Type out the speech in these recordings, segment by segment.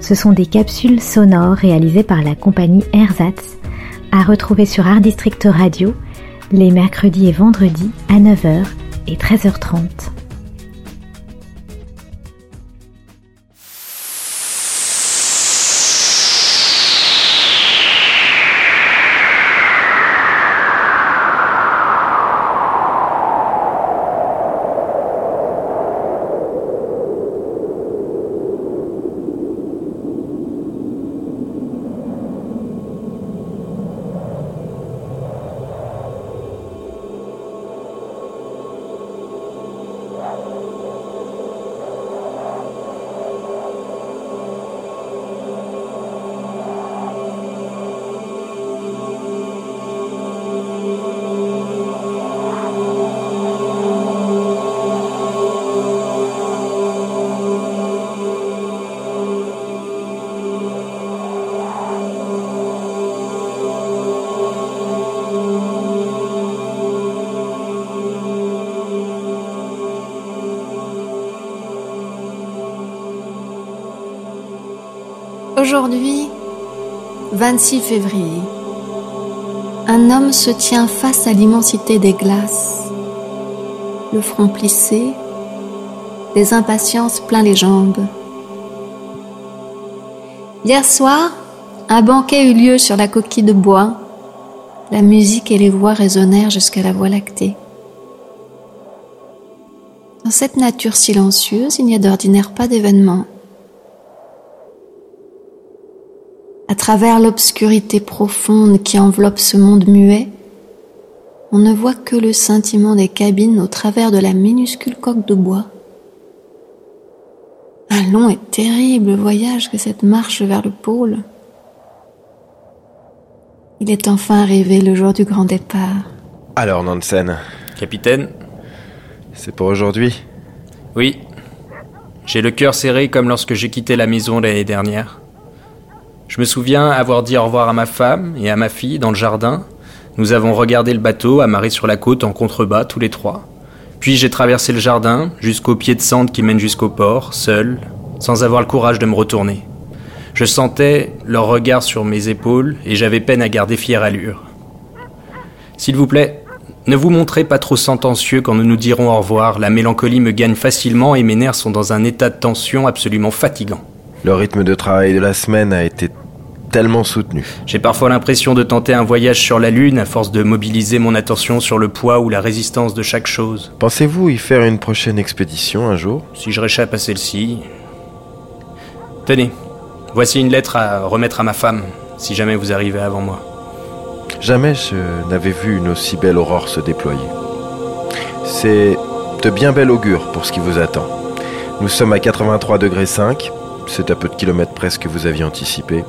ce sont des capsules sonores réalisées par la compagnie Ersatz, à retrouver sur Art District Radio les mercredis et vendredis à 9h et 13h30. Aujourd'hui, 26 février, un homme se tient face à l'immensité des glaces, le front plissé, des impatiences plein les jambes. Hier soir, un banquet eut lieu sur la coquille de bois. La musique et les voix résonnèrent jusqu'à la voie lactée. Dans cette nature silencieuse, il n'y a d'ordinaire pas d'événement. À travers l'obscurité profonde qui enveloppe ce monde muet, on ne voit que le scintillement des cabines au travers de la minuscule coque de bois. Un long et terrible voyage que cette marche vers le pôle. Il est enfin arrivé le jour du grand départ. Alors, Nansen, Capitaine? C'est pour aujourd'hui Oui. J'ai le cœur serré comme lorsque j'ai quitté la maison l'année dernière. Je me souviens avoir dit au revoir à ma femme et à ma fille dans le jardin. Nous avons regardé le bateau amarré sur la côte en contrebas tous les trois. Puis j'ai traversé le jardin jusqu'au pied de cendre qui mène jusqu'au port, seul, sans avoir le courage de me retourner. Je sentais leur regard sur mes épaules et j'avais peine à garder fière allure. S'il vous plaît, ne vous montrez pas trop sentencieux quand nous nous dirons au revoir. La mélancolie me gagne facilement et mes nerfs sont dans un état de tension absolument fatigant. Le rythme de travail de la semaine a été tellement soutenu. J'ai parfois l'impression de tenter un voyage sur la Lune à force de mobiliser mon attention sur le poids ou la résistance de chaque chose. Pensez-vous y faire une prochaine expédition un jour? Si je réchappe à celle-ci... Tenez, voici une lettre à remettre à ma femme, si jamais vous arrivez avant moi. Jamais je n'avais vu une aussi belle aurore se déployer. C'est de bien bel augure pour ce qui vous attend. Nous sommes à 83 degrés 5, c'est à peu de kilomètres près ce que vous aviez anticipé.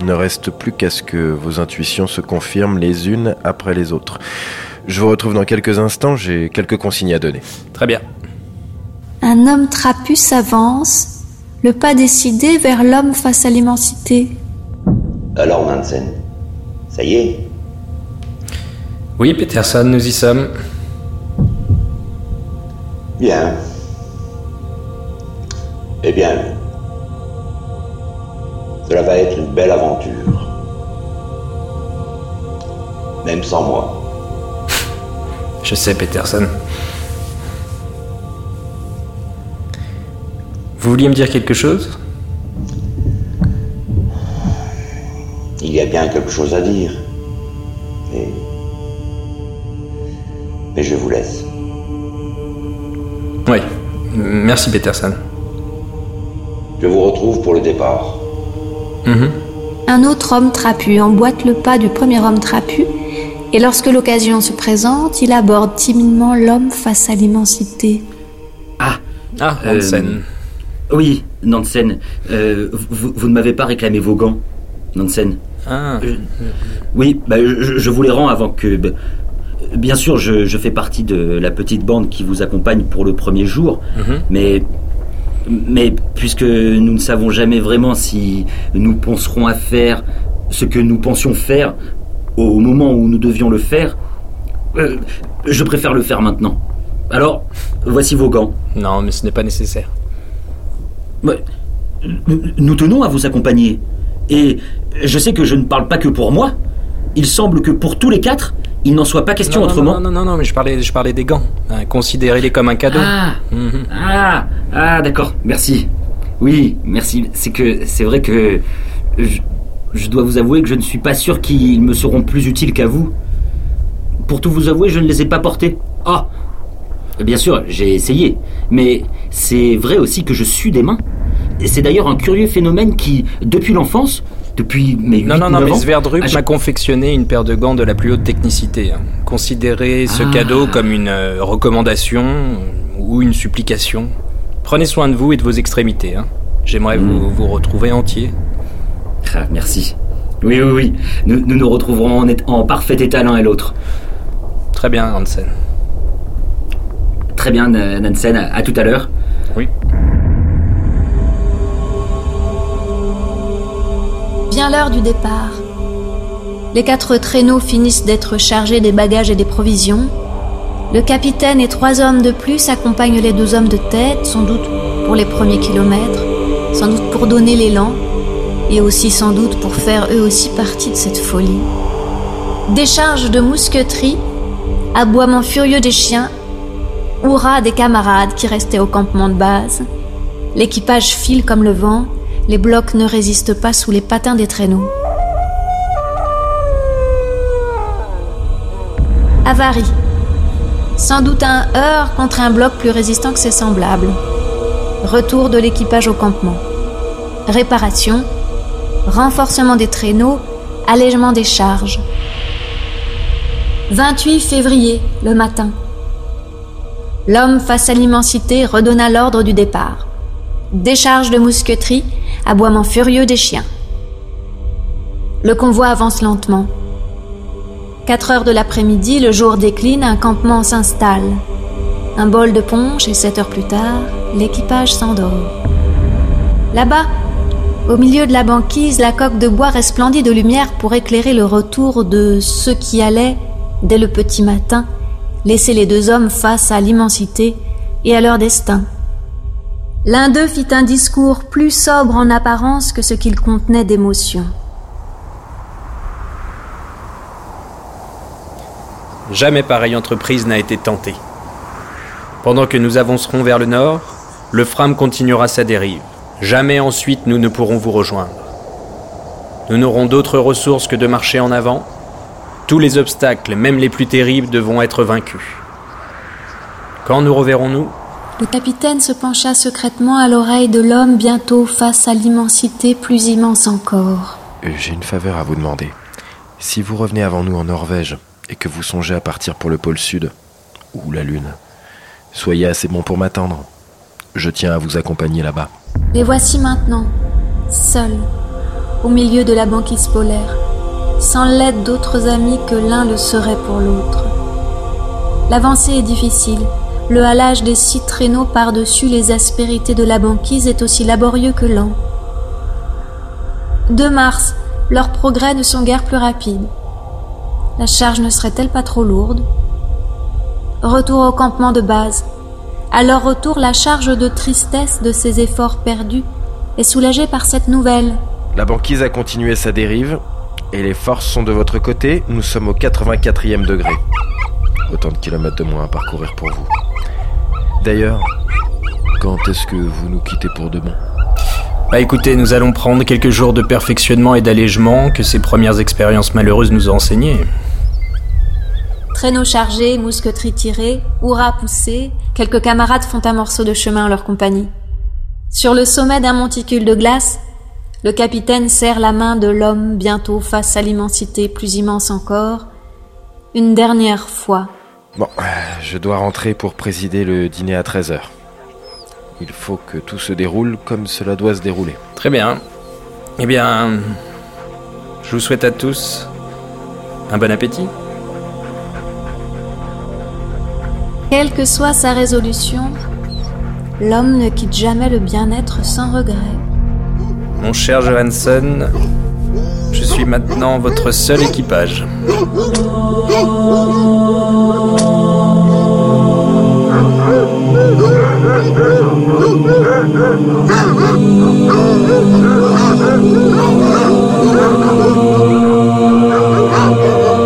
Il ne reste plus qu'à ce que vos intuitions se confirment les unes après les autres. Je vous retrouve dans quelques instants, j'ai quelques consignes à donner. Très bien. Un homme trapu s'avance, le pas décidé vers l'homme face à l'immensité. Alors, Nansen, ça y est? Oui, Peterson, nous y sommes. Bien. Eh bien, cela va être une belle aventure. Même sans moi. Je sais, Peterson. Vous vouliez me dire quelque chose? Il y a bien quelque chose à dire. Et... Mais je vous laisse. Oui. Merci, Peterson. Je vous retrouve pour le départ. Un autre homme trapu emboîte le pas du premier homme trapu, et lorsque l'occasion se présente, il aborde timidement l'homme face à l'immensité. Ah, Ah, Euh, Hansen. oui, Nansen, euh, vous, vous ne m'avez pas réclamé vos gants, Nansen. Ah. Euh, oui, bah, je, je vous les rends avant que. bah, bien sûr, je, je fais partie de la petite bande qui vous accompagne pour le premier jour, Mhm. mais. Mais puisque nous ne savons jamais vraiment si nous penserons à faire ce que nous pensions faire au moment où nous devions le faire, euh, je préfère le faire maintenant. Alors, voici vos gants. Non, mais ce n'est pas nécessaire. Ouais. Nous tenons à vous accompagner. Et je sais que je ne parle pas que pour moi. Il semble que pour tous les quatre, il n'en soit pas question non, non, autrement. Non, non, non, non, mais je parlais, je parlais des gants. Hein, Considérez-les comme un cadeau. Ah, Mhm. ah, ah, d'accord, merci. Oui, merci. C'est que c'est vrai que je, je dois vous avouer que je ne suis pas sûr qu'ils me seront plus utiles qu'à vous. Pour tout vous avouer, je ne les ai pas portés. Ah, bien sûr, j'ai essayé, mais c'est vrai aussi que je sue des mains. Et c'est d'ailleurs un curieux phénomène qui, depuis l'enfance, depuis mes Non, huit non, ou non, neuf mais Sverdrup ah, m'a confectionné une paire de gants de la plus haute technicité. hein. Considérez ce Ah. cadeau comme une euh, recommandation ou une supplication. Prenez soin de vous et de vos extrémités. hein. J'aimerais Hmm. vous, vous retrouver entier. Ah, merci. Oui, oui, oui. Nous nous, nous retrouverons en, parfait état l'un et l'autre. Très bien, Hansen. Très bien, Na- Nansen, à, à tout à l'heure. Oui. L'heure du départ. Les quatre traîneaux finissent d'être chargés des bagages et des provisions. Le capitaine et trois hommes de plus accompagnent les deux hommes de tête, sans doute pour les premiers kilomètres, sans doute pour donner l'élan, et aussi sans doute pour faire eux aussi partie de cette folie. Décharge de mousqueterie, aboiement furieux des chiens, hurrah des camarades qui restaient au campement de base. L'équipage file comme le vent, les blocs ne résistent pas sous les patins des traîneaux. Avarie. Sans doute un heurt contre un bloc plus résistant que ses semblables. Retour de l'équipage au campement. Réparation. Renforcement des traîneaux. Allègement des charges. 28 février, le matin. L'homme face à l'immensité redonna l'ordre du départ. Décharge de mousqueterie, aboiement furieux des chiens. Le convoi avance lentement. 4 heures de l'après-midi, le jour décline, un campement s'installe. Un bol de punch et 7 heures plus tard, l'équipage s'endort. Là-bas, au milieu de la banquise, la coque de bois resplendit de lumière pour éclairer le retour de ceux qui allaient, dès le petit matin, laisser les deux hommes face à l'immensité et à leur destin. L'un d'eux fit un discours plus sobre en apparence que ce qu'il contenait d'émotion. Jamais pareille entreprise n'a été tentée. Pendant que nous avancerons vers le nord, le Fram continuera sa dérive. Jamais ensuite nous ne pourrons vous rejoindre. Nous n'aurons d'autres ressources que de marcher en avant. Tous les obstacles, même les plus terribles, devront être vaincus. Quand nous reverrons-nous? Le capitaine se pencha secrètement à l'oreille de l'homme bientôt face à l'immensité plus immense encore. Euh, J'ai une faveur à vous demander. Si vous revenez avant nous en Norvège et que vous songez à partir pour le pôle sud ou la Lune, soyez assez bon pour m'attendre. Je tiens à vous accompagner là-bas. Les voici maintenant, seuls, au milieu de la banquise polaire, sans l'aide d'autres amis que l'un le serait pour l'autre. L'avancée est difficile. Le halage des six traîneaux par-dessus les aspérités de la banquise est aussi laborieux que lent. 2 mars, leurs progrès ne sont guère plus rapides. La charge ne serait-elle pas trop lourde? Retour au campement de base. À leur retour, la charge de tristesse de ces efforts perdus est soulagée par cette nouvelle. La banquise a continué sa dérive et les forces sont de votre côté. Nous sommes au 84e degré. Autant de kilomètres de moins à parcourir pour vous. D'ailleurs, quand est-ce que vous nous quittez pour de bon Bah écoutez, nous allons prendre quelques jours de perfectionnement et d'allègement que ces premières expériences malheureuses nous ont enseigné. Traîneau chargé, mousqueterie tirée, hurrah poussé, quelques camarades font un morceau de chemin en leur compagnie. Sur le sommet d'un monticule de glace, le capitaine serre la main de l'homme bientôt face à l'immensité plus immense encore, une dernière fois. Bon, euh, je dois rentrer pour présider le dîner à 13h. Il faut que tout se déroule comme cela doit se dérouler. Très bien. Eh bien, Je vous souhaite à tous un bon appétit. Quelle que soit sa résolution, l'homme ne quitte jamais le bien-être sans regret. Mon cher Johansson, je suis maintenant votre seul équipage.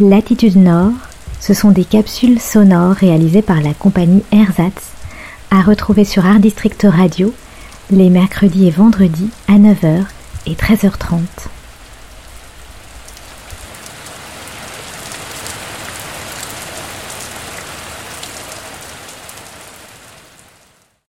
Latitude Nord, ce sont des capsules sonores réalisées par la compagnie Ersatz, à retrouver sur Art District Radio les mercredis et vendredis à 9h et 13h30.